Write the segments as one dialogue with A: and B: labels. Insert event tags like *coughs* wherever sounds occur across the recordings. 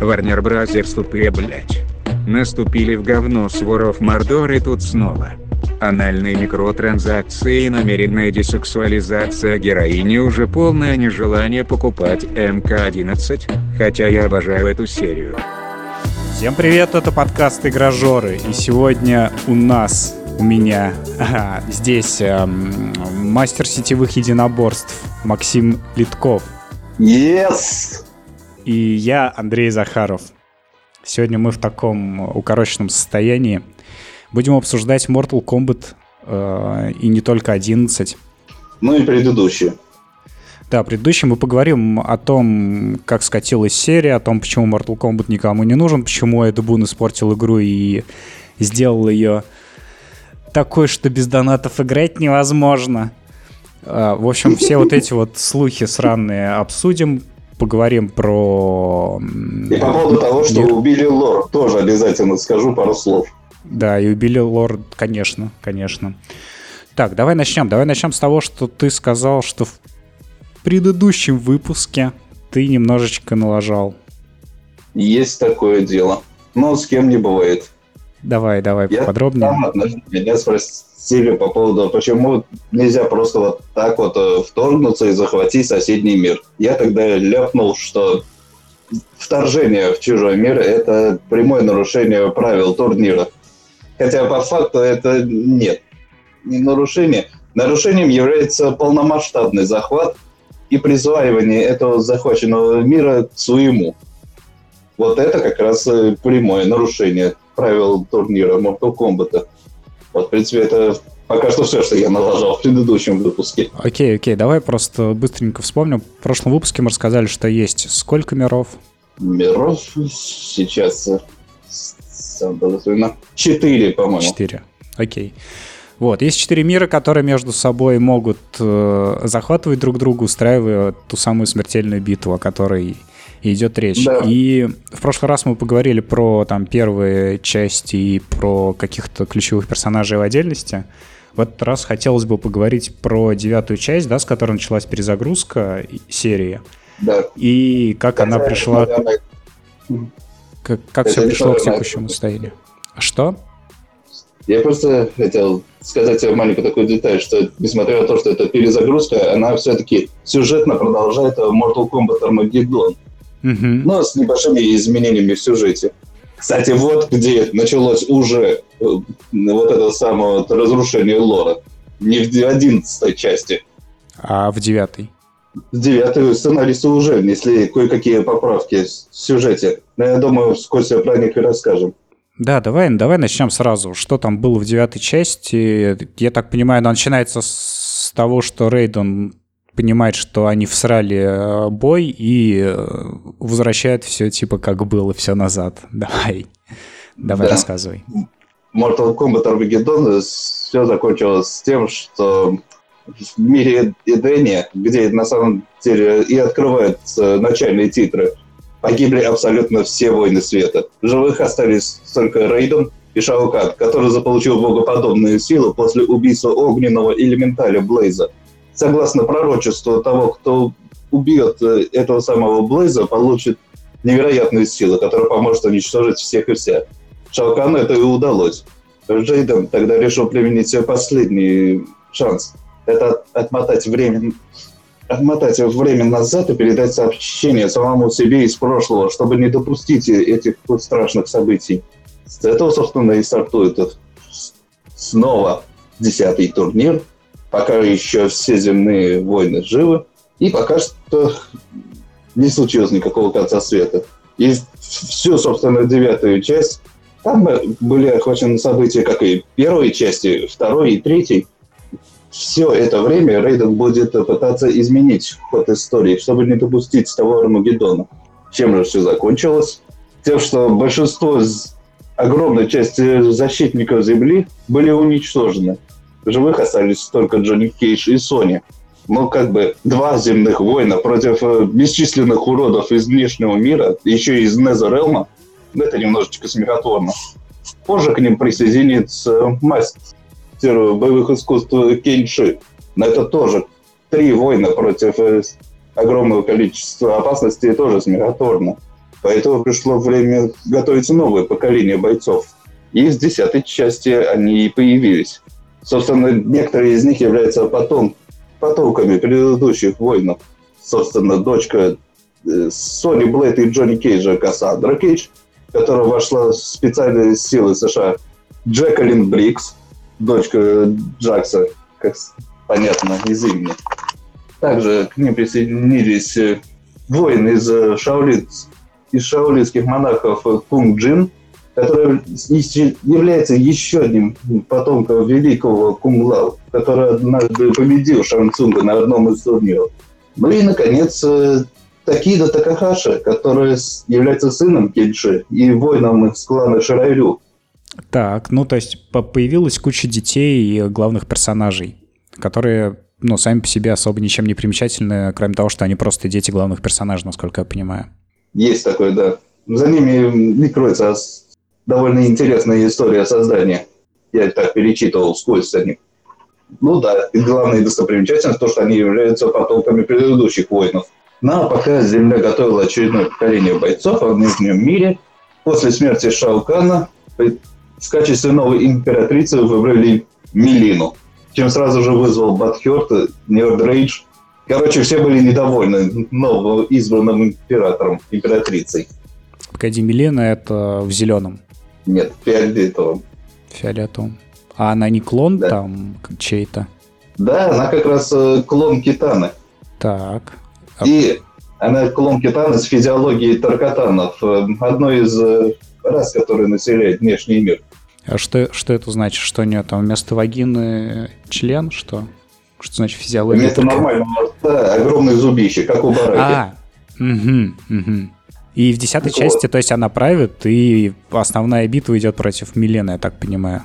A: Warner Bros. тупые блять. Наступили в говно с воров Мордор и тут снова. Анальные микротранзакции и намеренная десексуализация героини уже полное нежелание покупать МК-11, хотя я обожаю эту серию.
B: Всем привет, это подкаст Игражоры, и сегодня у нас, у меня, *laughs* ага, здесь эм, мастер сетевых единоборств Максим Литков.
C: Yes!
B: И я, Андрей Захаров. Сегодня мы в таком укороченном состоянии будем обсуждать Mortal Kombat э, и не только 11.
C: Ну и предыдущие.
B: Да, предыдущий мы поговорим о том, как скатилась серия, о том, почему Mortal Kombat никому не нужен, почему Эд Бун испортил игру и сделал ее такой, что без донатов играть невозможно. Э, в общем, все вот эти вот слухи сраные обсудим, поговорим про...
C: И по поводу того, что мир. убили лор, тоже обязательно скажу пару слов.
B: Да, и убили лор, конечно, конечно. Так, давай начнем. Давай начнем с того, что ты сказал, что в предыдущем выпуске ты немножечко налажал.
C: Есть такое дело. Но с кем не бывает.
B: Давай, давай, Я подробнее.
C: Меня спросили по поводу, почему нельзя просто вот так вот э, вторгнуться и захватить соседний мир. Я тогда ляпнул, что вторжение в чужой мир – это прямое нарушение правил турнира. Хотя по факту это нет. Не нарушение. Нарушением является полномасштабный захват и присваивание этого захваченного мира к своему. Вот это как раз э, прямое нарушение правил турнира Mortal Kombat. Вот, в принципе, это пока что все, что я налажал в предыдущем выпуске.
B: Окей, окей, давай просто быстренько вспомним. В прошлом выпуске мы рассказали, что есть сколько миров?
C: Миров сейчас четыре, по-моему.
B: Четыре, окей. Вот, есть четыре мира, которые между собой могут э, захватывать друг друга, устраивая ту самую смертельную битву, о которой идет речь. Да. И в прошлый раз мы поговорили про там первые части и про каких-то ключевых персонажей в отдельности. В этот раз хотелось бы поговорить про девятую часть, да, с которой началась перезагрузка серии.
C: Да.
B: И как Это, она пришла... Наверное... Как, как все пришло к текущему состоянию. А что?
C: Я просто хотел сказать маленькую такую деталь, что несмотря на то, что это перезагрузка, она все-таки сюжетно продолжает Mortal Kombat Armageddon угу. но с небольшими изменениями в сюжете. Кстати, вот где началось уже э, вот это самое разрушение лора. Не в одиннадцатой части.
B: А в девятой?
C: В девятой сценаристы уже внесли кое-какие поправки в сюжете. Но я думаю, вскоре про них и расскажем.
B: Да, давай, давай начнем сразу. Что там было в девятой части? Я так понимаю, она начинается с того, что Рейдон понимает, что они всрали э, бой и э, возвращает все типа как было, все назад. *laughs* Давай, давай да. рассказывай.
C: Mortal Kombat Armageddon все закончилось с тем, что в мире Эдения, где на самом деле и открываются начальные титры, погибли абсолютно все воины света. В живых остались только Рейден и Шаукат, который заполучил богоподобные силы после убийства огненного элементаля Блейза – согласно пророчеству того, кто убьет э, этого самого Блейза, получит невероятные силы, которые поможет уничтожить всех и вся. Шалкану это и удалось. Джейден тогда решил применить свой последний шанс. Это отмотать время, отмотать время назад и передать сообщение самому себе из прошлого, чтобы не допустить этих страшных событий. С этого, собственно, и стартует снова десятый турнир – пока еще все земные войны живы, и пока что не случилось никакого конца света. И всю, собственно, девятую часть, там были охвачены события, как и первой части, второй и третьей. Все это время Рейден будет пытаться изменить ход истории, чтобы не допустить того Армагеддона. Чем же все закончилось? Тем, что большинство, огромной части защитников Земли были уничтожены живых остались только Джонни Кейдж и Сони. Но как бы два земных воина против э, бесчисленных уродов из внешнего мира, еще и из Незерелма, ну, это немножечко смехотворно. Позже к ним присоединится мастер боевых искусств Кенши. Но это тоже три воина против э, огромного количества опасностей, тоже смехотворно. Поэтому пришло время готовить новое поколение бойцов. И в десятой части они и появились. Собственно, некоторые из них являются потом, потомками предыдущих воинов. Собственно, дочка э, Сони Блэд и Джонни Кейджа Кассандра Кейдж, которая вошла в специальные силы США. Джекалин Брикс, дочка Джакса, как понятно из имени. Также к ним присоединились э, воины из э, Шаолин, из шаолинских монахов Кунг Джин, который является еще одним потомком великого Кунг-Лао, который однажды победил Шан Цунга на одном из турниров. Ну и, наконец, э, Такеда Такахаши, который является сыном Кенши и воином из клана Ширай-Рю.
B: Так, ну то есть появилась куча детей и главных персонажей, которые ну, сами по себе особо ничем не примечательны, кроме того, что они просто дети главных персонажей, насколько я понимаю.
C: Есть такое, да. За ними не кроется довольно интересная история создания. Я так перечитывал сквозь за них. Ну да, и главная достопримечательность то, что они являются потомками предыдущих воинов. Ну а пока Земля готовила очередное поколение бойцов в Нижнем мире, после смерти Шаукана в качестве новой императрицы выбрали Милину, чем сразу же вызвал Батхерт, Нердрейдж. Короче, все были недовольны новым избранным императором, императрицей.
B: Погоди, Милена это в зеленом.
C: Нет, фиолетовым.
B: Фиолетовым. А она не клон да. там чей-то?
C: Да, она как раз э, клон Китаны.
B: Так.
C: И она клон Китаны с физиологией таркатанов. Э, одной из э, рас, которые населяют внешний мир.
B: А что, что это значит? Что у нее там вместо вагины член? Что? Что значит физиология?
C: Вместо нормального рта огромные зубище, как у бараки.
B: А, угу, угу. И в десятой части, то есть она правит, и основная битва идет против Милены, я так понимаю.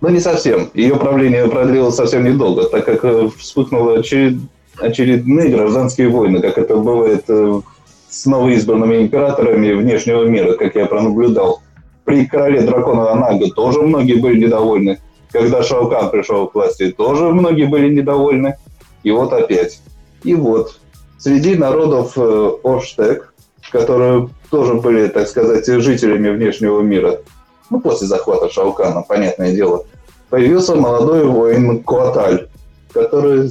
C: Ну, не совсем. Ее правление продлилось совсем недолго, так как э, вспыхнуло очеред... очередные гражданские войны, как это бывает э, с новоизбранными императорами внешнего мира, как я пронаблюдал. При короле дракона Анага тоже многие были недовольны. Когда Шаукан пришел к власти, тоже многие были недовольны. И вот опять. И вот. Среди народов э, Оштек которые тоже были, так сказать, жителями внешнего мира. Ну, после захвата Шаукана, понятное дело. Появился молодой воин Куаталь, который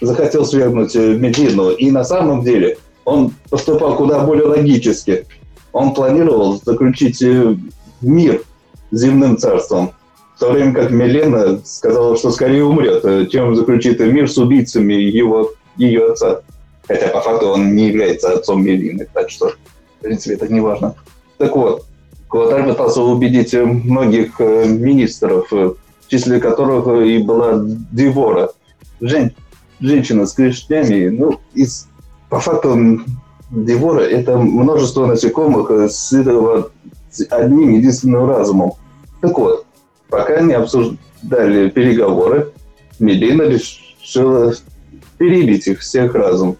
C: захотел свергнуть э, Медину. И на самом деле он поступал куда более логически. Он планировал заключить э, мир с земным царством. В то время как Мелена сказала, что скорее умрет, э, чем заключит мир с убийцами его, ее отца. Хотя по факту он не является отцом Мелины, так что, в принципе, это не важно. Так вот, Куаталь пытался убедить многих э, министров, э, в числе которых и была Девора, жен, женщина с клешнями. Ну, из, по факту Девора – это множество насекомых э, с одним единственным разумом. Так вот, пока они обсуждали переговоры, Мелина решила перебить их всех разум.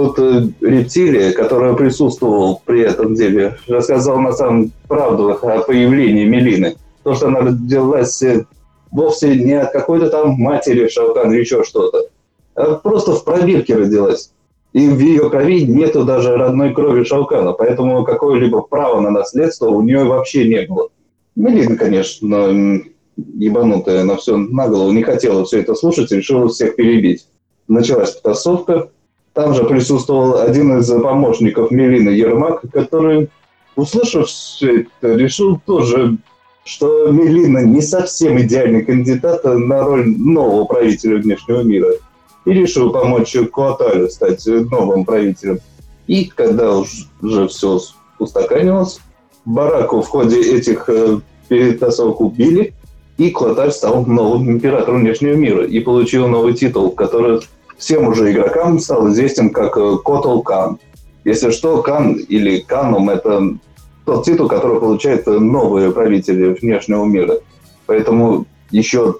C: Тут э, рептилия, которая присутствовала при этом деле, рассказал на самом правду о появлении Мелины. То, что она родилась э, вовсе не от какой-то там матери Шаукан или еще что-то, а просто в пробирке родилась. И в ее крови нету даже родной крови Шаукана, поэтому какое-либо право на наследство у нее вообще не было. Мелина, конечно, ебанутая на все на голову, не хотела все это слушать, решила всех перебить. Началась потасовка, там же присутствовал один из помощников Мелины Ермак, который, услышав все это, решил тоже, что Мелина не совсем идеальный кандидат на роль нового правителя внешнего мира. И решил помочь Куаталю стать новым правителем. И когда уже все устаканилось, Бараку в ходе этих э, перетасовок убили, и Куаталь стал новым императором внешнего мира и получил новый титул, который всем уже игрокам стал известен как э, Котл Кан. Если что, Кан или Канум – это тот титул, который получают новые правители внешнего мира. Поэтому еще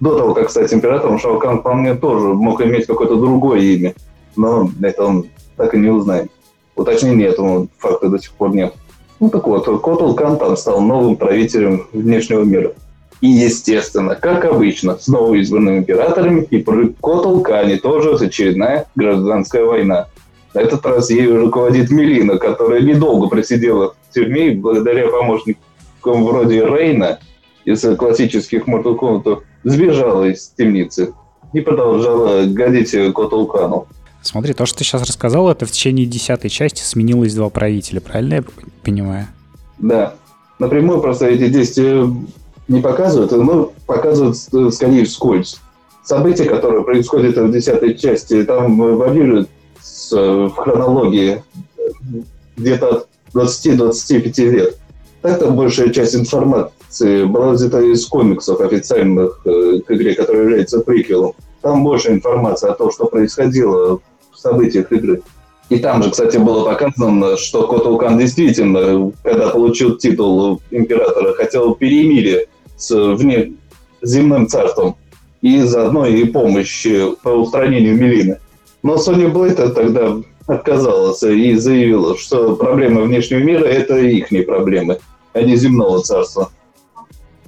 C: до того, как стать императором, Шаукан вполне тоже мог иметь какое-то другое имя. Но это он так и не узнает. Уточнения этому факта до сих пор нет. Ну так вот, Котл Кан там стал новым правителем внешнего мира. И, естественно, как обычно, с новоизбранными императорами и при Котолкане тоже очередная гражданская война. На этот раз ею руководит Мелина, которая недолго просидела в тюрьме благодаря помощникам вроде Рейна из классических Mortal Kombat сбежала из темницы и продолжала гадить Котулкану.
B: Смотри, то, что ты сейчас рассказал, это в течение десятой части сменилось два правителя, правильно я понимаю?
C: Да. Напрямую просто эти действия не показывают, но показывают скорее вскользь. События, которые происходят в десятой части, там варьируют в хронологии где-то от 20-25 лет. Так там большая часть информации была взята из комиксов официальных э, к игре, которая является приквелом. Там больше информации о том, что происходило в событиях игры. И там же, кстати, было показано, что Котулкан действительно, когда получил титул императора, хотел перемирие с внеземным царством и заодно и помощь по устранению Мелины. Но Соня Блейта тогда отказалась и заявила, что проблемы внешнего мира – это их проблемы, а не земного царства.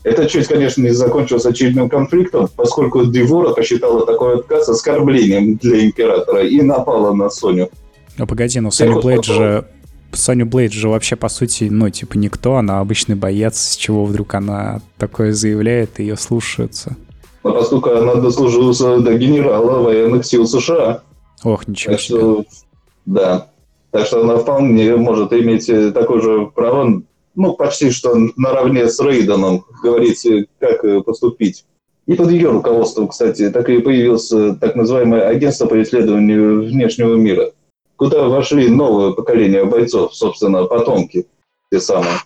C: Эта часть, конечно, не закончилась очередным конфликтом, поскольку Девора посчитала такой отказ оскорблением для императора и напала на Соню.
B: Ну погоди, но Соню Блейд же... Соню Блейд же вообще, по сути, ну, типа, никто, она обычный боец, с чего вдруг она такое заявляет, и ее слушаются.
C: Но поскольку она дослужилась до генерала военных сил США.
B: Ох, ничего
C: так себе. Что, да. Так что она вполне может иметь э, такое же право, ну, почти что наравне с Рейденом, говорить, э, как э, поступить. И под ее руководством, кстати, так и появилось так называемое агентство по исследованию внешнего мира, куда вошли новое поколение бойцов, собственно, потомки, те самые,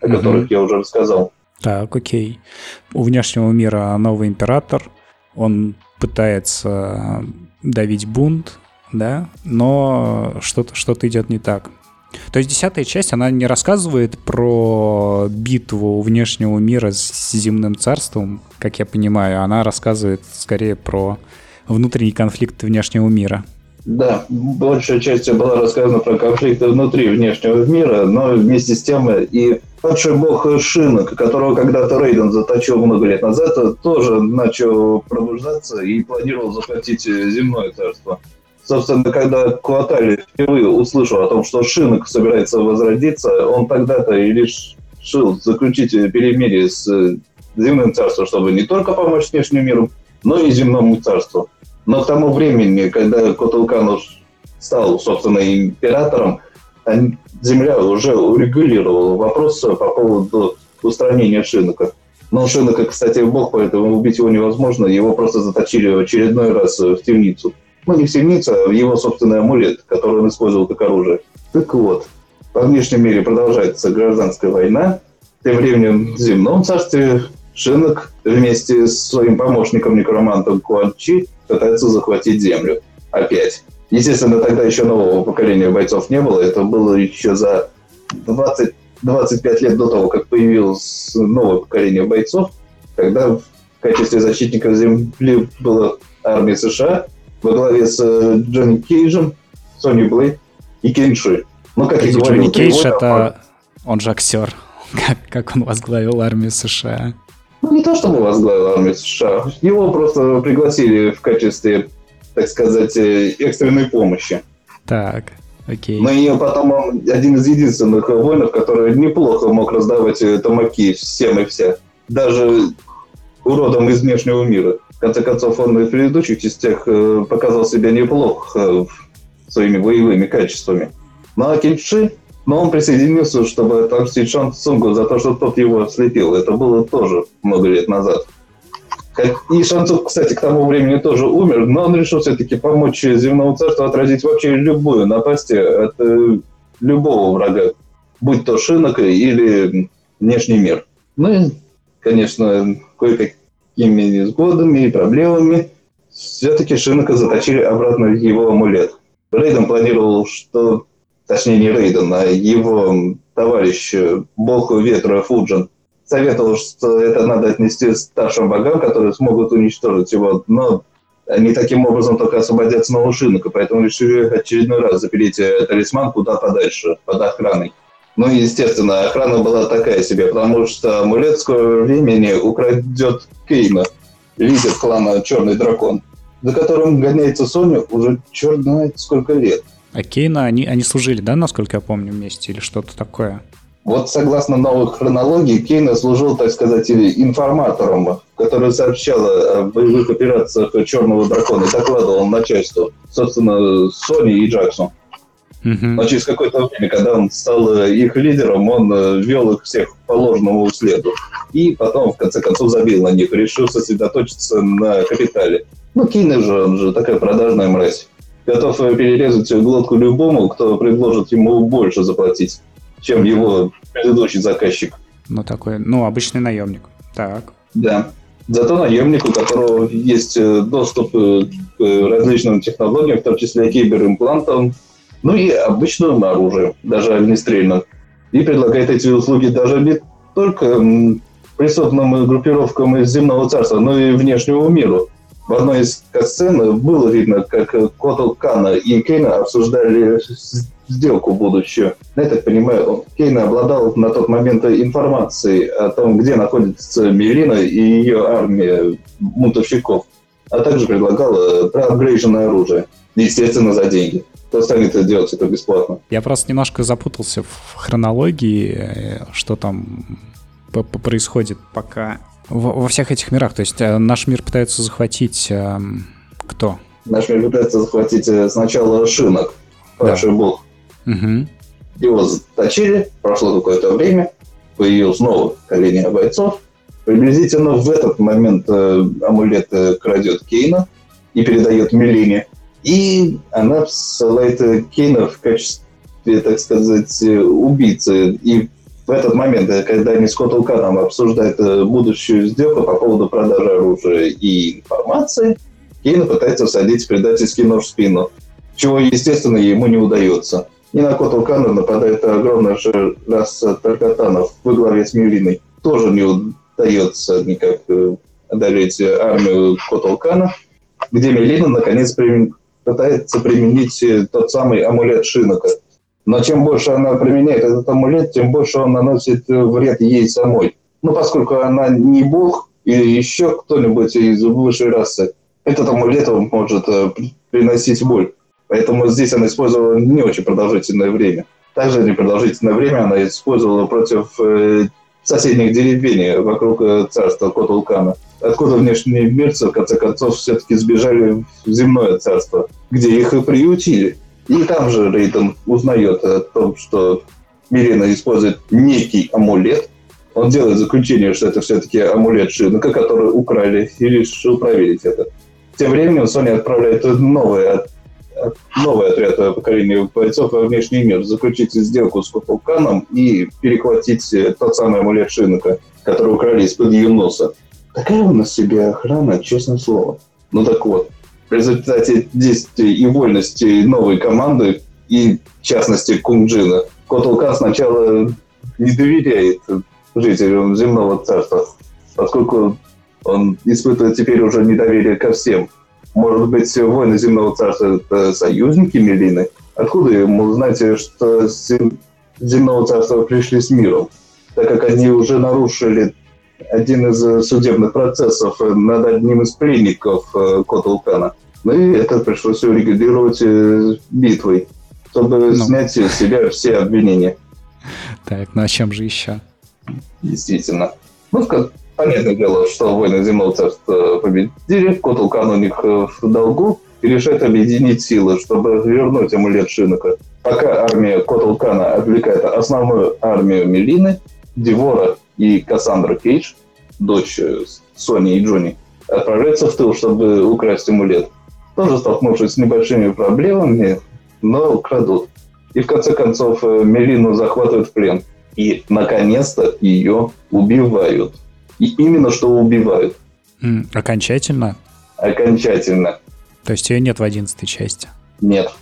C: о которых угу. я уже рассказал.
B: Так, окей. У внешнего мира новый император, он пытается давить бунт, да, но что-то что идет не так. То есть десятая часть, она не рассказывает про битву внешнего мира с земным царством, как я понимаю, она рассказывает скорее про внутренний конфликт внешнего мира.
C: Да, большая часть была рассказана про конфликты внутри внешнего мира, но вместе с тем и падший бог Шинок, которого когда-то Рейден заточил много лет назад, тоже начал пробуждаться и планировал захватить земное царство. Собственно, когда Куатали впервые услышал о том, что Шинок собирается возродиться, он тогда-то и решил заключить перемирие с земным царством, чтобы не только помочь внешнему миру, но и земному царству. Но к тому времени, когда Котулкан стал, собственно, императором, Земля уже урегулировала вопрос по поводу устранения Шинока. Но Шинока, кстати, бог, поэтому убить его невозможно. Его просто заточили в очередной раз в темницу. Ну, не в темницу, а в его собственный амулет, который он использовал как оружие. Так вот, во внешнем мире продолжается гражданская война. Тем временем в земном царстве Шинок вместе с своим помощником некромантом Куанчи пытается захватить землю. Опять. Естественно, тогда еще нового поколения бойцов не было. Это было еще за 20, 25 лет до того, как появилось новое поколение бойцов, когда в качестве защитников земли была армия США во главе с э, Джонни Кейджем, Сони Блейд и Кенши.
B: Ну, как я говорил, Джонни Кейдж это... Он же актер. *laughs* Как, как он возглавил армию США?
C: Ну, не то, чтобы возглавил армию США. Его просто пригласили в качестве так сказать, э, экстренной помощи.
B: Так, окей.
C: Но и потом он один из единственных воинов, который неплохо мог раздавать э, тамаки всем и вся. Даже уродом из внешнего мира. В конце концов, он и в предыдущих частях э, показал себя неплохо своими боевыми качествами. Ну а Кельчи, но он присоединился, чтобы отомстить Шан Цунгу за то, что тот его ослепил. Это было тоже много лет назад. И Шанцов, кстати, к тому времени тоже умер, но он решил все-таки помочь земному царству отразить вообще любую напасть от э, любого врага, будь то Шинок или внешний мир. Ну и, конечно, кое-какими несгодами и проблемами все-таки Шинока заточили обратно в его амулет. Рейден планировал, что... Точнее, не Рейден, а его товарищ, бог ветра Фуджин, советовал, что это надо отнести старшим богам, которые смогут уничтожить его, но они таким образом только освободят снова шинок, и поэтому решили очередной раз запереть э, талисман куда подальше, под охраной. Ну и, естественно, охрана была такая себе, потому что амулет скоро времени украдет Кейна, лидер клана Черный Дракон, за которым гоняется Соня уже черт знает сколько лет.
B: А Кейна, они, они служили, да, насколько я помню, вместе или что-то такое?
C: Вот согласно новой хронологии, Кейна служил, так сказать, информатором, который сообщал о боевых операциях Черного Дракона и докладывал начальству, собственно, Сони и Джексу. Но через какое-то время, когда он стал э, их лидером, он э, вел их всех по ложному следу. И потом, в конце концов, забил на них, решил сосредоточиться на капитале. Ну, Кейна же, он же такая продажная мразь. Готов э, перерезать глотку любому, кто предложит ему больше заплатить, чем его предыдущий заказчик.
B: Ну, такой, ну, обычный наемник. Так.
C: Да. Зато наемник, у которого есть доступ к различным технологиям, в том числе киберимплантам, ну и обычным оружием, даже огнестрельным. И предлагает эти услуги даже не только преступным группировкам из земного царства, но и внешнему миру. В одной из сцен было видно, как Котл Кана и Кейна обсуждали сделку будущую. Я так понимаю, Кейна обладал на тот момент информацией о том, где находится Мелина и ее армия мутовщиков, а также предлагал проапгрейженное оружие, естественно, за деньги кто станет это делать это бесплатно.
B: Я просто немножко запутался в хронологии, э, что там происходит пока во всех этих мирах. То есть э, наш мир пытается захватить э, кто?
C: Наш мир пытается захватить э, сначала Шинок, падший да. бог.
B: Угу.
C: Его заточили, прошло какое-то время, появилось новое поколение бойцов. Приблизительно в этот момент э, амулет крадет Кейна и передает Мелине. И она ссылает Кейна в качестве, так сказать, убийцы. И в этот момент, когда они с Котелканом обсуждают э, будущую сделку по поводу продажи оружия и информации, Кейна пытается всадить предательский нож в спину, чего, естественно, ему не удается. И на Котелкана нападает огромная же раса таркатанов во главе с Мюриной. Тоже не удается никак э, одолеть армию Котелкана, где Мелина наконец пытается применить э, тот самый амулет Шинока. Но чем больше она применяет этот амулет, тем больше он наносит э, вред ей самой. Ну, поскольку она не бог или еще кто-нибудь из высшей расы, этот амулет может э, приносить боль. Поэтому здесь она использовала не очень продолжительное время. Также непродолжительное время она использовала против соседних деревень вокруг царства Котулкана откуда внешние мирцы, в конце концов, все-таки сбежали в земное царство, где их и приютили. И там же Рейтон узнает о том, что Мирина использует некий амулет. Он делает заключение, что это все-таки амулет Шинка, который украли, и решил проверить это. Тем временем Sony отправляет новый, новый отряд поколения бойцов во внешний мир, заключить сделку с Купулканом и перехватить тот самый амулет Шинка, который украли из-под ее носа. Такая у нас себе охрана, честное слово. Ну так вот, в результате действий и вольности новой команды, и в частности Кунджина, Котулкан сначала не доверяет жителям земного царства, поскольку он испытывает теперь уже недоверие ко всем. Может быть, воины земного царства – это союзники Мелины? Откуда ему знать, что земного царства пришли с миром? Так как они уже нарушили один из э, судебных процессов э, над одним из пленников э, Котулкана. Ну и это пришлось урегулировать битвой, чтобы ну. снять с себя все обвинения.
B: Так, ну а чем же еще?
C: Действительно. Ну, понятное дело, что войны земного царства победили, Котулкан у них в долгу, и решает объединить силы, чтобы вернуть амулет Шинока. Пока армия Котулкана отвлекает основную армию Мелины, Девора и Кассандра Кейдж, дочь э, Сони и Джонни, отправляются в тыл, чтобы украсть амулет. Тоже столкнувшись с небольшими проблемами, но крадут. И в конце концов э, Мелину захватывают в плен. И, наконец-то, ее убивают. И именно что убивают.
B: Mm, окончательно?
C: Окончательно.
B: То есть ее нет в одиннадцатой части?
C: Нет.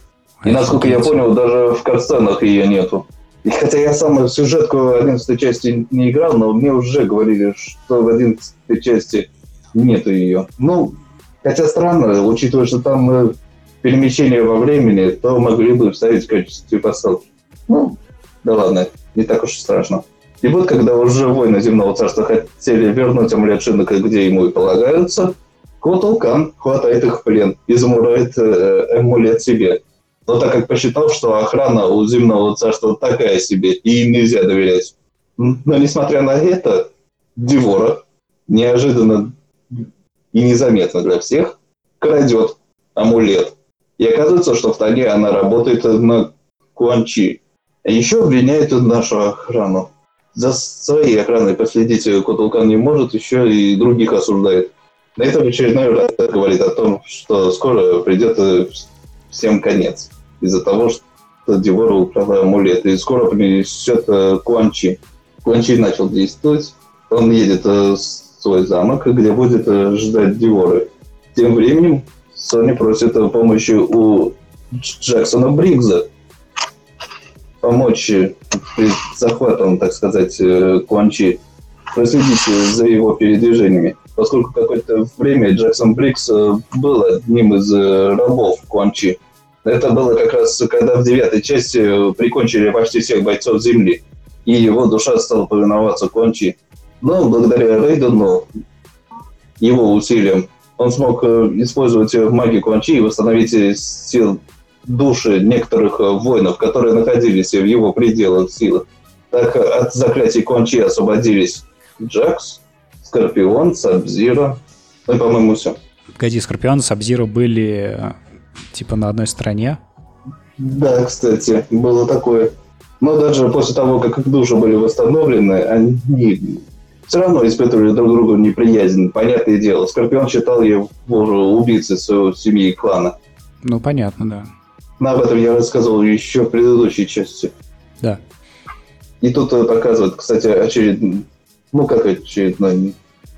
C: И, насколько я понял, даже в катсценах ее нету. И хотя я сам сюжетку 11 части не играл, но мне уже говорили, что в 11 части нету ее. Ну, хотя странно, учитывая, что там э, перемещение во времени, то могли бы вставить в качестве посылки. Ну, да ладно, не так уж и страшно. И вот, когда уже воины земного царства хотели вернуть амулет где ему и полагаются, Котулкан хватает их в плен и замурает э, амулет себе. Но так как посчитал, что охрана у земного царства такая себе, и нельзя доверять. Но несмотря на это, Девора неожиданно и незаметно для всех крадет амулет. И оказывается, что в тайне она работает на Куанчи. А еще обвиняет нашу охрану. За своей охраной последить Кутулкан не может, еще и других осуждает. На этом очередной раз говорит о том, что скоро придет всем конец. Из-за того, что Девора украла амулет. И скоро принесет Куанчи. Куанчи начал действовать. Он едет в свой замок, где будет ждать Диворы. Тем временем Соня просит помощи у Джексона Бригза, помочь при захватом, так сказать, Куанчи, проследить за его передвижениями. Поскольку какое-то время Джексон Брикс был одним из рабов Куанчи. Это было как раз, когда в девятой части прикончили почти всех бойцов Земли, и его душа стала повиноваться Куанчи. Но благодаря Рейдену, его усилиям, он смог использовать магию Куанчи и восстановить сил души некоторых э, воинов, которые находились в его пределах силы. Так от заклятий Кончи освободились Джакс, Скорпион, Сабзира, ну по-моему, все.
B: Погоди, Скорпион и Сабзира были э, типа на одной стороне?
C: Да, кстати, было такое. Но даже после того, как их души были восстановлены, они все равно испытывали друг другу неприязнь. Понятное дело, Скорпион считал его уже убийцей своего семьи и клана.
B: Ну, понятно, да.
C: Но об этом я рассказывал еще в предыдущей части.
B: Да.
C: И тут показывают, кстати, очередной, ну как очередной,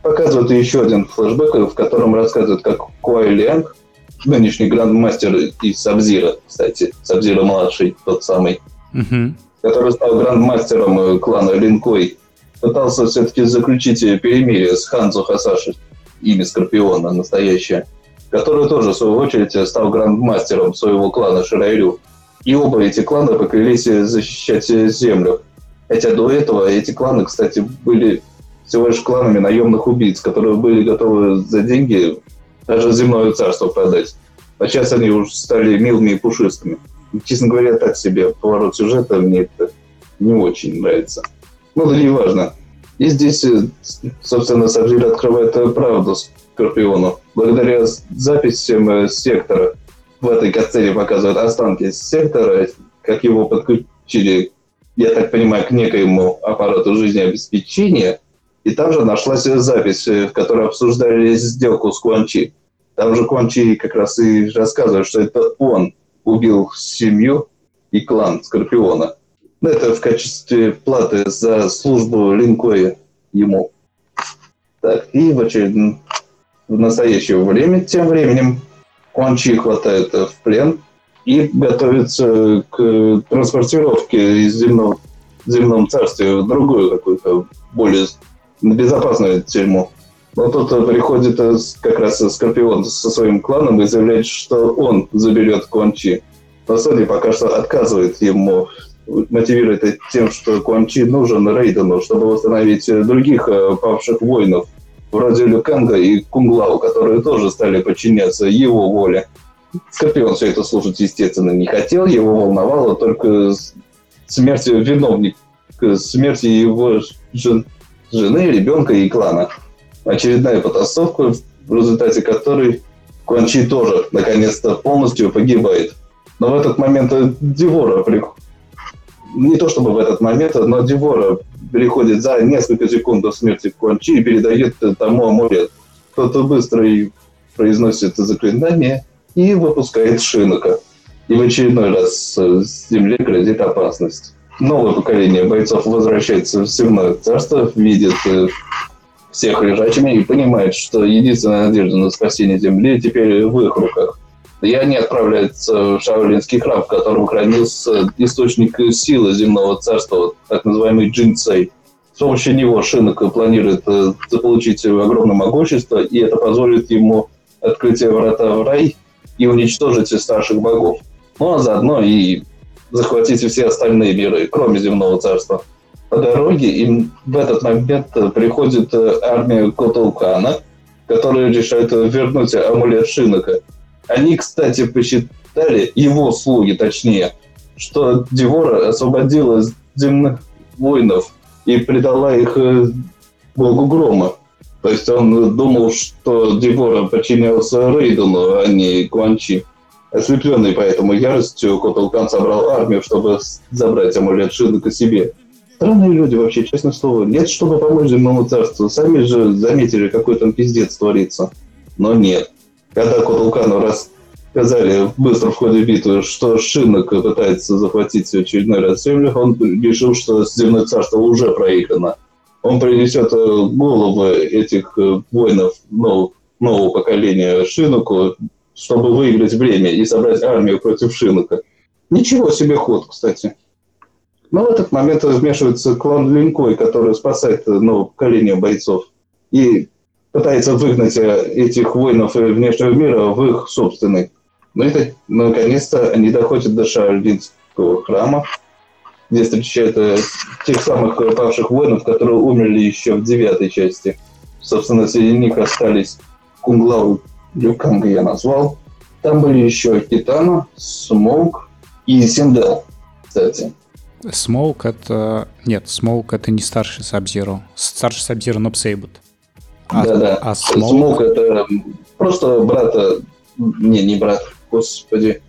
C: показывают еще один флешбэк, в котором рассказывают, как Куай Лянг, нынешний грандмастер из Сабзира, кстати, Сабзира младший, тот самый, угу. который стал грандмастером клана Линкой, пытался все-таки заключить перемирие с Ханзо Хасаши, имя Скорпиона настоящее который тоже, в свою очередь, стал грандмастером своего клана Ширайрю. И оба эти клана поклялись защищать землю. Хотя до этого эти кланы, кстати, были всего лишь кланами наемных убийц, которые были готовы за деньги даже земное царство продать. А сейчас они уже стали милыми и пушистыми. Честно говоря, так себе поворот сюжета мне это не очень нравится. Ну, да не важно. И здесь, собственно, Сабзир открывает правду Скорпиону. Благодаря записям э, сектора в этой катсцене показывают останки сектора, как его подключили, я так понимаю, к некоему аппарату жизнеобеспечения. И там же нашлась запись, э, в которой обсуждали сделку с Куанчи. Там же Куанчи как раз и рассказывает, что это он убил семью и клан Скорпиона. Это в качестве платы за службу Линкоя ему. Так, и в очередном в настоящее время. Тем временем Куан Чи хватает в плен и готовится к транспортировке из земного, земном царстве в другую какую-то более безопасную тюрьму. Но тут приходит как раз Скорпион со своим кланом и заявляет, что он заберет Куан Чи. Но Сони пока что отказывает ему, мотивирует тем, что Куан Чи нужен Рейдену, чтобы восстановить других э, павших воинов вроде Люканга и Кунглау, которые тоже стали подчиняться его воле. Скорпион все это слушать, естественно, не хотел, его волновало только смерть виновника, смерти его жен, жены, ребенка и клана. Очередная потасовка, в результате которой Куанчи тоже наконец-то полностью погибает. Но в этот момент Девора приходит не то чтобы в этот момент, но Девора переходит за несколько секунд до смерти Куанчи и передает тому амулет. Кто-то быстро и произносит заклинание и выпускает Шинока. И в очередной раз с земли грозит опасность. Новое поколение бойцов возвращается в земное царство, видит э, всех лежачими и понимает, что единственная надежда на спасение Земли теперь в их руках. И они отправляются в Шаолинский храм, в котором хранился источник силы земного царства, так называемый Джинцей. С помощью него Шинок планирует э, заполучить огромное могущество, и это позволит ему открыть врата в рай и уничтожить старших богов. Ну а заодно и захватить все остальные миры, кроме земного царства. По дороге им в этот момент приходит э, армия Котулкана, которая решает вернуть амулет Шинока – они, кстати, считали, его слуги точнее, что Девора освободила земных воинов и предала их э, богу грома. То есть он думал, что Девора подчинялся Рейдену, а не Куанчи. Ослепленный поэтому яростью, Котулкан собрал армию, чтобы забрать амулет Шинока себе. Странные люди вообще, честное слово. Нет, чтобы помочь земному царству. Сами же заметили, какой там пиздец творится. Но нет. Когда Котулкану рассказали быстро в ходе битвы, что Шинок пытается захватить очередной раз землю, он решил, что земное царство уже проиграно он принесет э, головы этих э, воинов нового, нового поколения Шинуку, чтобы выиграть время и собрать армию против Шинука. Ничего себе ход, кстати. Но в этот момент вмешивается клан Линкой, который спасает новое поколение бойцов. И пытается выгнать э, этих воинов внешнего мира в их собственный. Но это, наконец-то, они доходят до Шарлинского храма, где встречают э, тех самых павших воинов, которые умерли еще в девятой части. Собственно, среди них остались Кунг Лао, Лю Канга я назвал. Там были еще Китана, Смоук и Синдел, кстати.
B: Смоук это... Нет, Смоук это не старший Саб-Зиро. Старший Саб-Зиро Нуб Сайбот.
C: А, Да-да. А Смоук... Смоук это просто брата... Не, не брат, господи.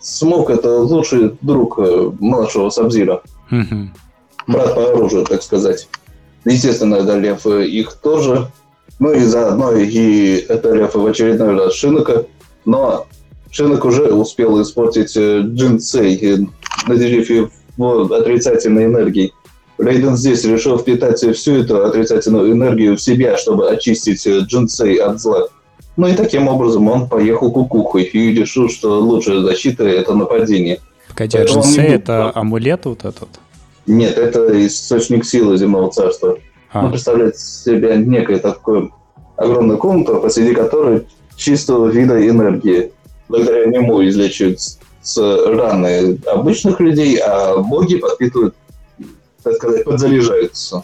C: Смоук это лучший друг э, младшего Саб-Зиро. Угу. Брат по оружию, так сказать. Естественно, это Лев их тоже. Ну и заодно и это Лев в очередной раз Шинока. Но Шинок уже успел испортить э, Джинсей, наделив его отрицательной энергией. Рейден здесь решил впитать всю эту отрицательную энергию в себя, чтобы очистить э, Джинсей от зла. Ну и таким образом он поехал кукухой и решил, что лучшая защита – это нападение.
B: Погоди, а Джинсей – это амулет вот этот?
C: Нет, это источник силы земного царства. А. Он представляет себя некое такое огромную комнату, посреди которой чистого вида энергии. Благодаря нему излечивают с раны обычных людей, а боги подпитывают, так сказать, подзаряжаются,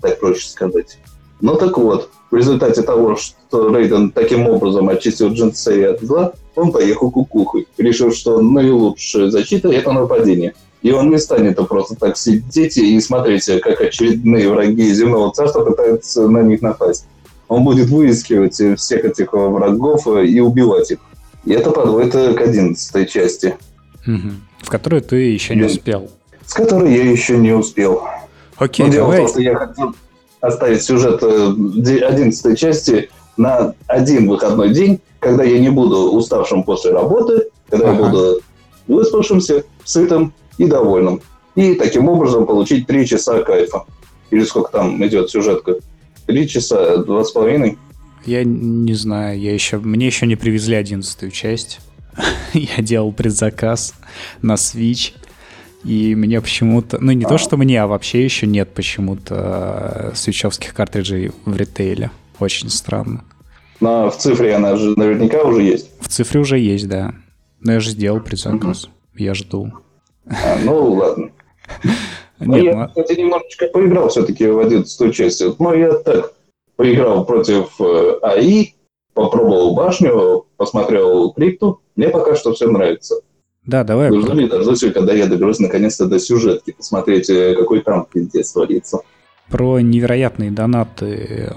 C: так проще сказать. Ну так вот, в результате того, что Рейден таким образом очистил Джинсей от зла, он поехал кукухой, решив, что наилучшая защита – это нападение. И он не станет просто так сидеть и смотреть, как очередные враги земного царства пытаются на них напасть. Он будет выискивать всех этих врагов и убивать их. И это подводит к одиннадцатой части.
B: Угу. В которую ты еще не успел.
C: С которой я еще не успел.
B: Окей, Но дело давай. в том,
C: что я хотел оставить сюжет 11 э, части на один выходной день, когда я не буду уставшим после работы, когда ага. я буду выспавшимся, сытым и довольным. И таким образом получить 3 часа кайфа. Или сколько там идет сюжетка? 3 часа, два с половиной.
B: Я не знаю, я еще, мне еще не привезли одиннадцатую часть. *laughs* я делал предзаказ на Switch. И мне почему-то... Ну, не а. то, что мне, а вообще еще нет почему-то э, свечевских картриджей в ритейле. Очень странно.
C: Но в цифре она же наверняка уже есть.
B: В цифре уже есть, да. Но я же сделал предзаказ. Угу. Я жду.
C: А, ну, ладно. *laughs* Ну, Нет, я, ну... кстати, немножечко поиграл все-таки в 11 часть. Ну, я так поиграл против э, АИ, попробовал башню, посмотрел крипту. Мне пока что все нравится.
B: Да, давай.
C: Нужно ли дождаться, когда я доберусь наконец-то до сюжетки, посмотреть, э, какой там пиздец творится.
B: Про невероятные донаты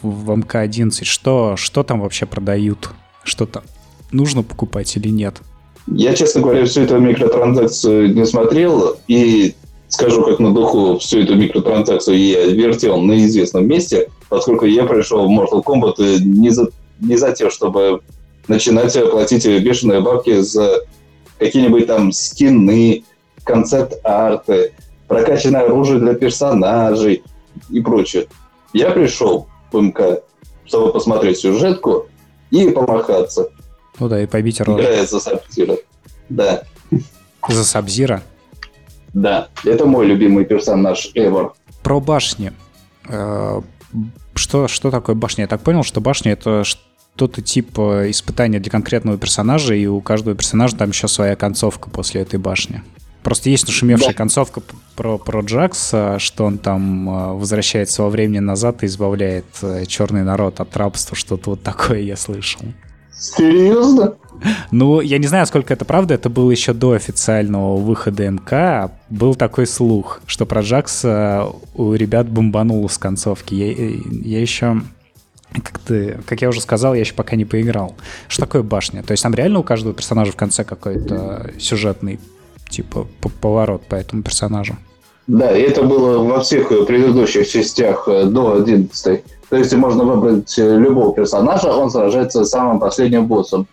B: в МК-11. Что, что там вообще продают? Что там нужно покупать или нет?
C: Я, честно говоря, всю эту микротранзакцию не смотрел, и скажу как на духу, всю эту микротранзакцию я вертел на известном месте, поскольку я пришел в Mortal Kombat не за, не за тем, чтобы начинать платить бешеные бабки за какие-нибудь там скины, концепт-арты, прокачанное оружие для персонажей и прочее. Я пришел в МК, чтобы посмотреть сюжетку и помахаться.
B: Ну да, и побить рожу.
C: Играя за Сабзира. Да.
B: За Сабзира?
C: Да, это мой любимый персонаж ever.
B: Про башни. Э, что, что такое башня? Я так понял, что башня это что-то типа испытания для конкретного персонажа, и у каждого персонажа там еще своя концовка после этой башни. Просто есть нашумевшая да. концовка про, про Джакса, что он там э, возвращается во времени назад и избавляет э, черный народ от рабства, что-то вот такое я слышал.
C: Серьезно?
B: Ну, я не знаю, сколько это правда, это было еще до официального выхода МК. Был такой слух, что про Джакса у ребят бомбануло с концовки. Я, я еще как ты, как я уже сказал, я еще пока не поиграл. Что такое башня? То есть там реально у каждого персонажа в конце какой-то сюжетный типа поворот по этому персонажу?
C: Да, и это было во всех предыдущих частях э, до 11. То есть можно выбрать э, любого персонажа, он сражается с самым последним боссом.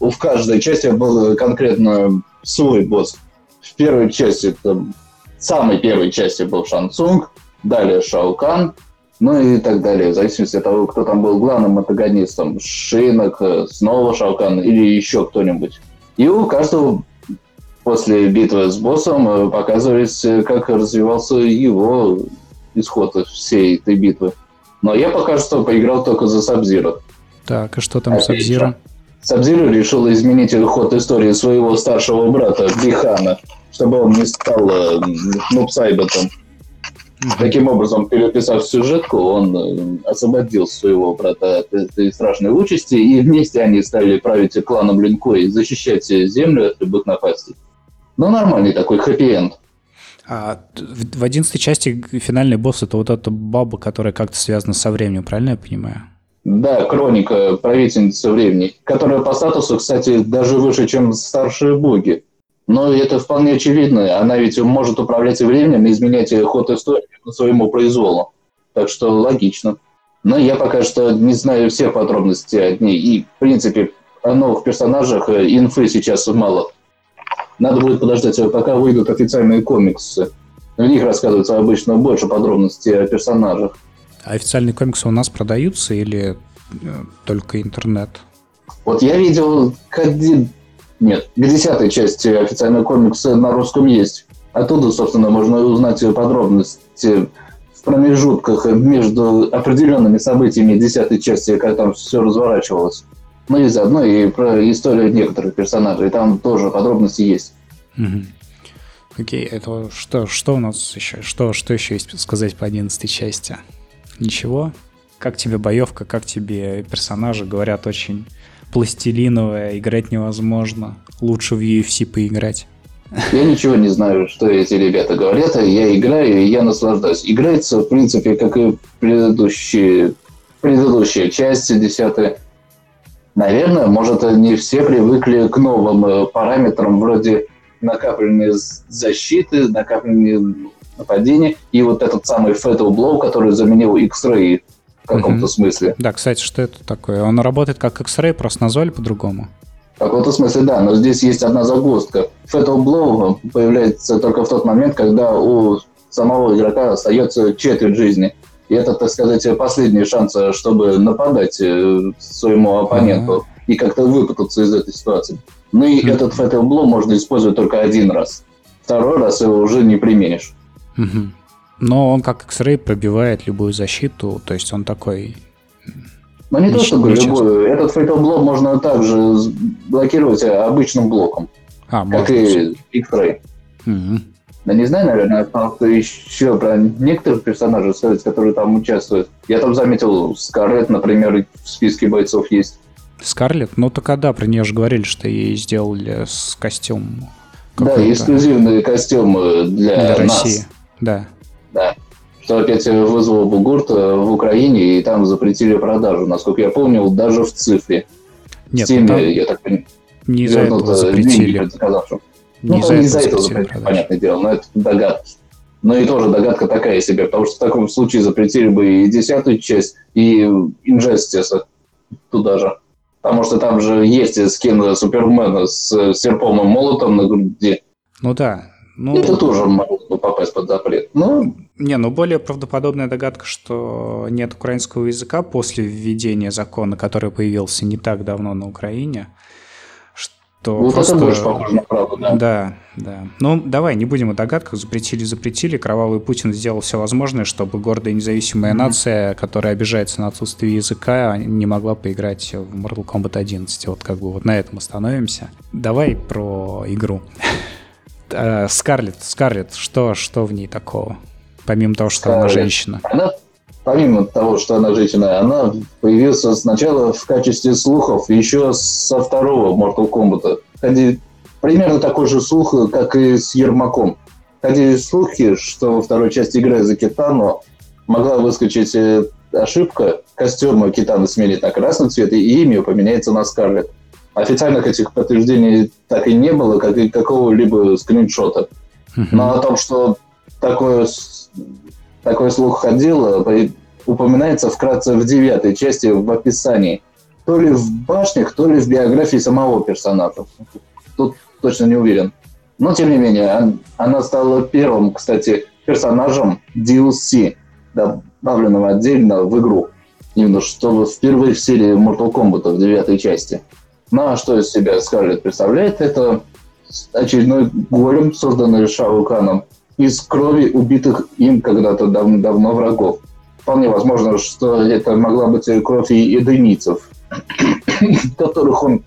C: В каждой части был конкретно свой босс. В первой части, там, самой первой части был Шансунг, далее Шаукан, ну и так далее, в зависимости от того, кто там был главным антагонистом. Шинок, э, снова Шаукан или еще кто-нибудь. И у каждого после битвы с боссом э, показывались, как развивался его исход всей этой битвы. Но я пока что поиграл только за Сабзира.
B: Так, и что там с Сабзира?
C: Сабзира решил изменить ход истории своего старшего брата Бихана, чтобы он не стал э, нубсайбетом. Таким образом, переписав сюжетку, он э, освободил своего брата от этой страшной участи, и вместе они стали править кланом Линкой и защищать землю от любых напастей. Ну, нормальный такой хэппи-энд.
B: А в одиннадцатой части финальный босс это вот эта баба, которая как-то связана со временем, правильно я понимаю?
C: Да, Кроника, правительница времени, которая по статусу, кстати, даже выше, чем старшие боги. Но это вполне очевидно. Она ведь может управлять временем и изменять ход истории по своему произволу. Так что логично. Но я пока что не знаю всех подробностей от ней. И, в принципе, о новых персонажах э, инфы сейчас мало. Надо будет подождать, пока выйдут официальные комиксы. В них рассказывается обычно больше подробностей о персонажах.
B: А официальные комиксы у нас продаются или э, только интернет?
C: Вот я видел к один... Нет, к десятой части официального комикса на русском есть. Оттуда, собственно, можно узнать подробности в промежутках между определенными событиями десятой части, как там все разворачивалось. Ну и заодно и про историю некоторых персонажей. Там тоже подробности есть.
B: Угу. Окей, это что, что у нас еще? Что, что еще есть сказать по одиннадцатой части? Ничего? Как тебе боевка, как тебе персонажи? Говорят, очень пластилиновая, играть невозможно. Лучше в UFC поиграть.
C: Я ничего не знаю, что эти ребята говорят, а я играю, и я наслаждаюсь. Играется, в принципе, как и предыдущие, предыдущие части, десятая. Наверное, может, не все привыкли к новым э, параметрам вроде накапливания защиты, накапливания нападения, и вот этот самый Fatal Blow, который заменил X-Ray в каком-то mm-hmm. смысле.
B: Да, кстати, что это такое? Он работает как X-Ray, просто назвали по-другому?
C: В каком-то смысле, да, но здесь есть одна загвоздка. Fatal Blow появляется только в тот момент, когда у самого игрока остается четверть жизни. И это, так сказать, последний шанс, чтобы нападать э, своему оппоненту uh-huh. и как-то выпутаться из этой ситуации. Ну и uh-huh. этот Fatal Blow можно использовать только один раз. Второй раз его уже не применишь.
B: Uh-huh. Но он как X-Ray пробивает любую защиту, то есть он такой...
C: Ну не, не то чтобы любую. Этот Fatal Blow можно также блокировать обычным блоком. А, как и X-Ray. Угу. Да не знаю, наверное, просто еще про некоторых персонажей сказать, которые там участвуют. Я там заметил, Скарлетт, например, в списке бойцов есть.
B: Скарлетт? Ну так а да, про нее же говорили, что ей сделали с костюм.
C: Да, эксклюзивный костюм для, для нас. России.
B: Да.
C: Да. Что опять вызвало бугурт в Украине, и там запретили продажу, насколько я помню, даже в цифре.
B: Нет, в Steam, там... я так понимаю. Не из-за этого запретили.
C: Ну, не, не из-за этого запретили, понятное дело, но это догадка. Но и тоже догадка такая себе, потому что в таком случае запретили бы и десятую часть, и Injustice туда же. Потому что там же есть скин Супермена с серпом и молотом на груди.
B: Ну да. Ну...
C: Это тоже могло бы попасть под запрет. Ну...
B: Не, ну более правдоподобная догадка, что нет украинского языка после введения закона, который появился не так давно на Украине то
C: вот просто... это больше похоже на правду, да.
B: Да, да. Ну, давай, не будем о догадках. Запретили, запретили. Кровавый Путин сделал все возможное, чтобы гордая независимая mm-hmm. нация, которая обижается на отсутствие языка, не могла поиграть в Mortal Kombat 11. Вот как бы вот на этом остановимся. Давай про игру. *laughs* Скарлетт, Скарлетт, что, что в ней такого? Помимо того, что Скарлетт. она женщина.
C: Она помимо того, что она женщина, она появилась сначала в качестве слухов еще со второго Mortal Kombat. Ходили примерно такой же слух, как и с Ермаком. Ходили слухи, что во второй части игры за Китану могла выскочить э, ошибка, костюм Китаны сменит на красный цвет, и имя поменяется на Скарлетт. Официальных этих подтверждений так и не было, как и какого-либо скриншота. Но о том, что такое, такой слух ходил, упоминается вкратце в девятой части в описании. То ли в башнях, то ли в биографии самого персонажа. Тут точно не уверен. Но, тем не менее, она стала первым, кстати, персонажем DLC, добавленного отдельно в игру. Именно что впервые в серии Mortal Kombat в девятой части. Ну а что из себя Скарлетт представляет? Это очередной голем, созданный Шао Каном, из крови убитых им когда-то дав- давно врагов. Вполне возможно, что это могла быть кровь и единицев, *coughs* которых он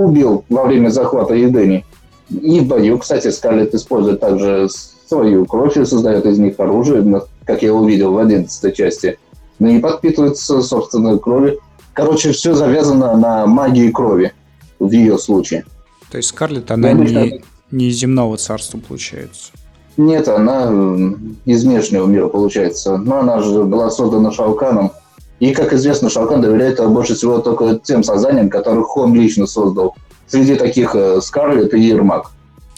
C: убил во время захвата Едени. И в бою, кстати, Скарлетт использует также свою кровь и создает из них оружие, как я увидел в 11 части. Ну и подпитывается собственной кровью. Короче, все завязано на магии крови в ее случае.
B: То есть Скарлетт, она не, не из земного царства, получается?
C: Нет, она из внешнего мира, получается. Но она же была создана Шауканом. И, как известно, Шаукан доверяет больше всего только тем созданиям, которых он лично создал. Среди таких э, Скарлетт и Ермак.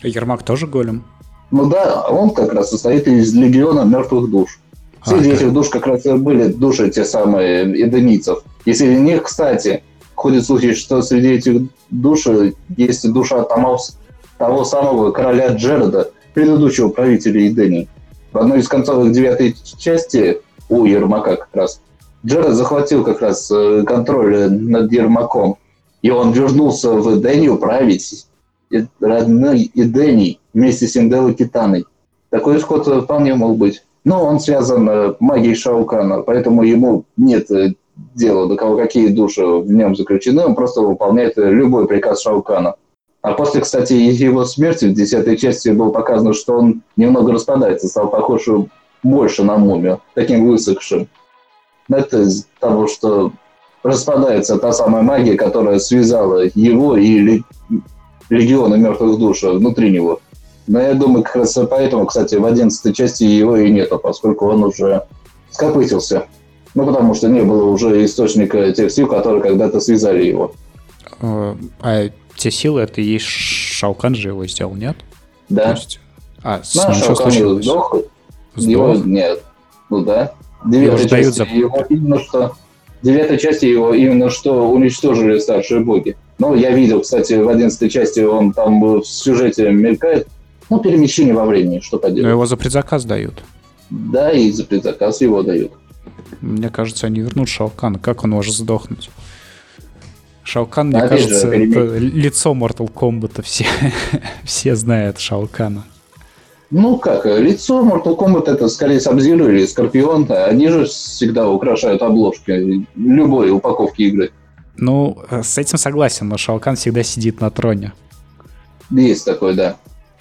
B: Ермак тоже голем?
C: Ну да, он как раз состоит из легиона мертвых душ. Среди а, этих душ как раз и были души те самые единицев. И среди них, кстати, ходят слухи, что среди этих душ есть душа того, того самого короля Джереда, предыдущего правителя Идени. В одной из концовых девятой части у Ермака как раз Джеред захватил как раз э, контроль над Ермаком, и он вернулся в Эдению править родной Эдений вместе с Инделой Китаной. Такой исход вполне мог быть. Но он связан э, магией Шаукана, поэтому ему нет э, дела, до кого какие души в нем заключены, он просто выполняет любой приказ Шаукана. А после, кстати, его смерти в десятой части было показано, что он немного распадается, стал похож больше на мумию, таким высохшим. Это из того, что распадается та самая магия, которая связала его и легионы мертвых душ внутри него. Но я думаю, как раз поэтому, кстати, в одиннадцатой части его и нету, поскольку он уже скопытился. Ну, потому что не было уже источника тех сил, которые когда-то связали его.
B: А, а те силы, это и есть Шаукан же его сделал, нет?
C: Да. есть... А, с ну, ним Шаукан случилось? Сдох, сдох. Его нет. Ну да. Девятая часть за... его именно что... Девятой части его именно что уничтожили старшие боги. Ну, я видел, кстати, в одиннадцатой части он там в сюжете мелькает. Ну, перемещение во времени, что поделать. Но
B: его за предзаказ дают.
C: Да, и за предзаказ его дают.
B: Мне кажется, они вернут Шалкана. Как он может сдохнуть? Шаукан, мне Опять кажется, же, это лицо Mortal Kombat. Все, *laughs* все знают Шаукана.
C: Ну как, лицо Mortal Kombat это скорее Сабзиру или Скорпион. Они же всегда украшают обложки любой упаковки игры.
B: Ну, с этим согласен, но Шаукан всегда сидит на троне.
C: Есть такой, да.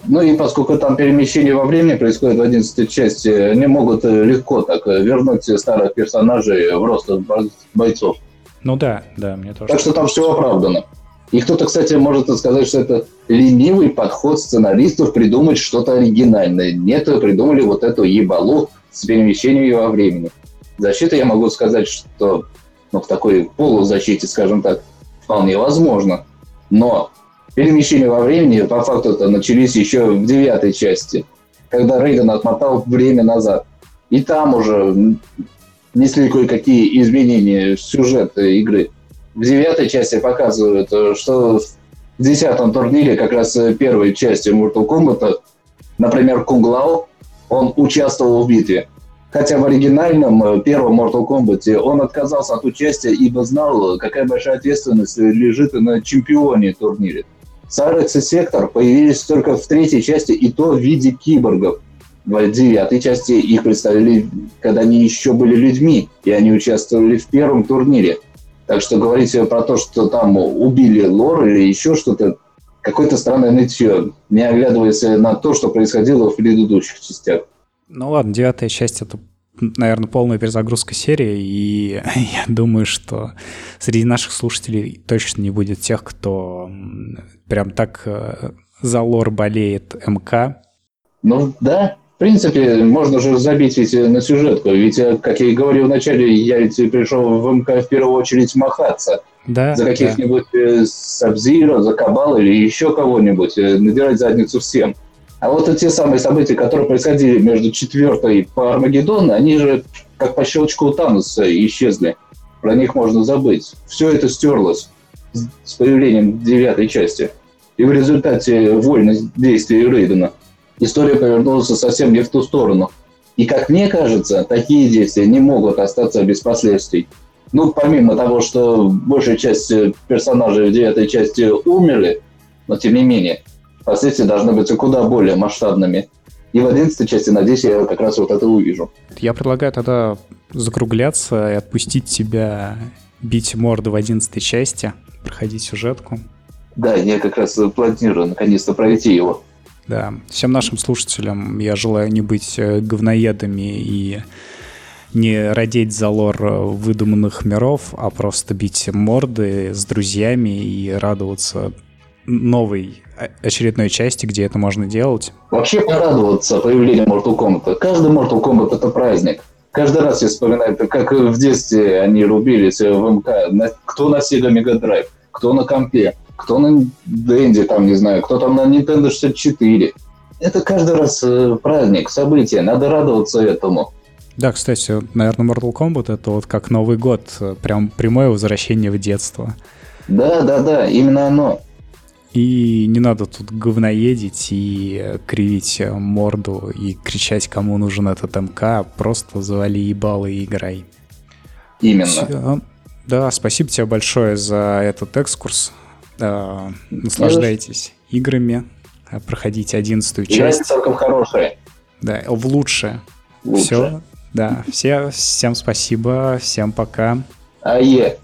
C: Ну и поскольку там перемещение во времени происходит в 11 части, они могут легко так вернуть старых персонажей в рост бойцов.
B: Ну да, да, мне тоже.
C: Так что там все оправдано. И кто-то, кстати, может сказать, что это ленивый подход сценаристов придумать что-то оригинальное. Нет, придумали вот эту ебалу с перемещением во времени. Защита я могу сказать, что ну, в такой полузащите, скажем так, вполне возможно. Но перемещения во времени по факту это начались еще в девятой части, когда Рейден отмотал время назад. И там уже несли кое-какие изменения в сюжет игры. В девятой части показывают, э, что в десятом турнире, как раз первой части Mortal Kombat, например, Кунг Лао, он участвовал в битве. Хотя в оригинальном э, первом Mortal Kombat он отказался от участия, ибо знал, какая большая ответственность лежит на чемпионе турнире. Сайрекс и Сектор появились только в третьей части, и то в виде киборгов – девятой части их представили, когда они еще были людьми, и они участвовали в первом турнире. Так что говорить про то, что там убили лор или еще что-то, какое-то странное нытье, не оглядываясь на то, что происходило в предыдущих частях.
B: Ну ладно, девятая часть это наверное, полная перезагрузка серии, и *laughs* я думаю, что среди наших слушателей точно не будет тех, кто прям так э, за лор болеет МК.
C: Ну да, в принципе, можно же забить ведь на сюжетку. Ведь, э, как я и говорил вначале, я ведь пришел в МК в первую очередь махаться.
B: Да,
C: за каких-нибудь да. Сабзира, за Кабал или еще кого-нибудь, надирать задницу всем. А вот те самые события, которые происходили между четвертой по Армагеддону, они же как по щелчку Тануса исчезли. Про них можно забыть. Все это стерлось с появлением девятой части. И в результате вольных действий Рейдена история повернулась совсем не в ту сторону. И, как мне кажется, такие действия не могут остаться без последствий. Ну, помимо того, что большая часть персонажей в девятой части умерли, но тем не менее, последствия должны быть куда более масштабными. И в 11 части, надеюсь, я как раз вот это увижу.
B: Я предлагаю тогда закругляться и отпустить тебя бить морду в 11 части, проходить сюжетку.
C: Да, я как раз планирую наконец-то пройти его.
B: Да, всем нашим слушателям я желаю не быть э, говноедами и не родить за лор выдуманных миров, а просто бить морды с друзьями и радоваться новой очередной части, где это можно делать.
C: Вообще порадоваться появлению Mortal Kombat. Каждый Mortal Kombat это праздник. Каждый раз я вспоминаю, как в детстве они рубились в МК. Кто на Sega Mega Drive, кто на компе, кто на Денди, там, не знаю, кто там на Nintendo 64. Это каждый раз э, праздник, событие, надо радоваться этому.
B: Да, кстати, наверное, Mortal Kombat это вот как Новый год, э, прям прямое возвращение в детство.
C: Да, да, да, именно оно.
B: И не надо тут говноедить и кривить морду и кричать, кому нужен этот МК. Просто завали ебало и играй.
C: Именно. Все.
B: Да, спасибо тебе большое за этот экскурс. Да, наслаждайтесь играми, проходите одиннадцатую часть.
C: только хорошие.
B: Да, в лучшее. Лучше. Все. Да, все, всем спасибо, всем пока.
C: А е.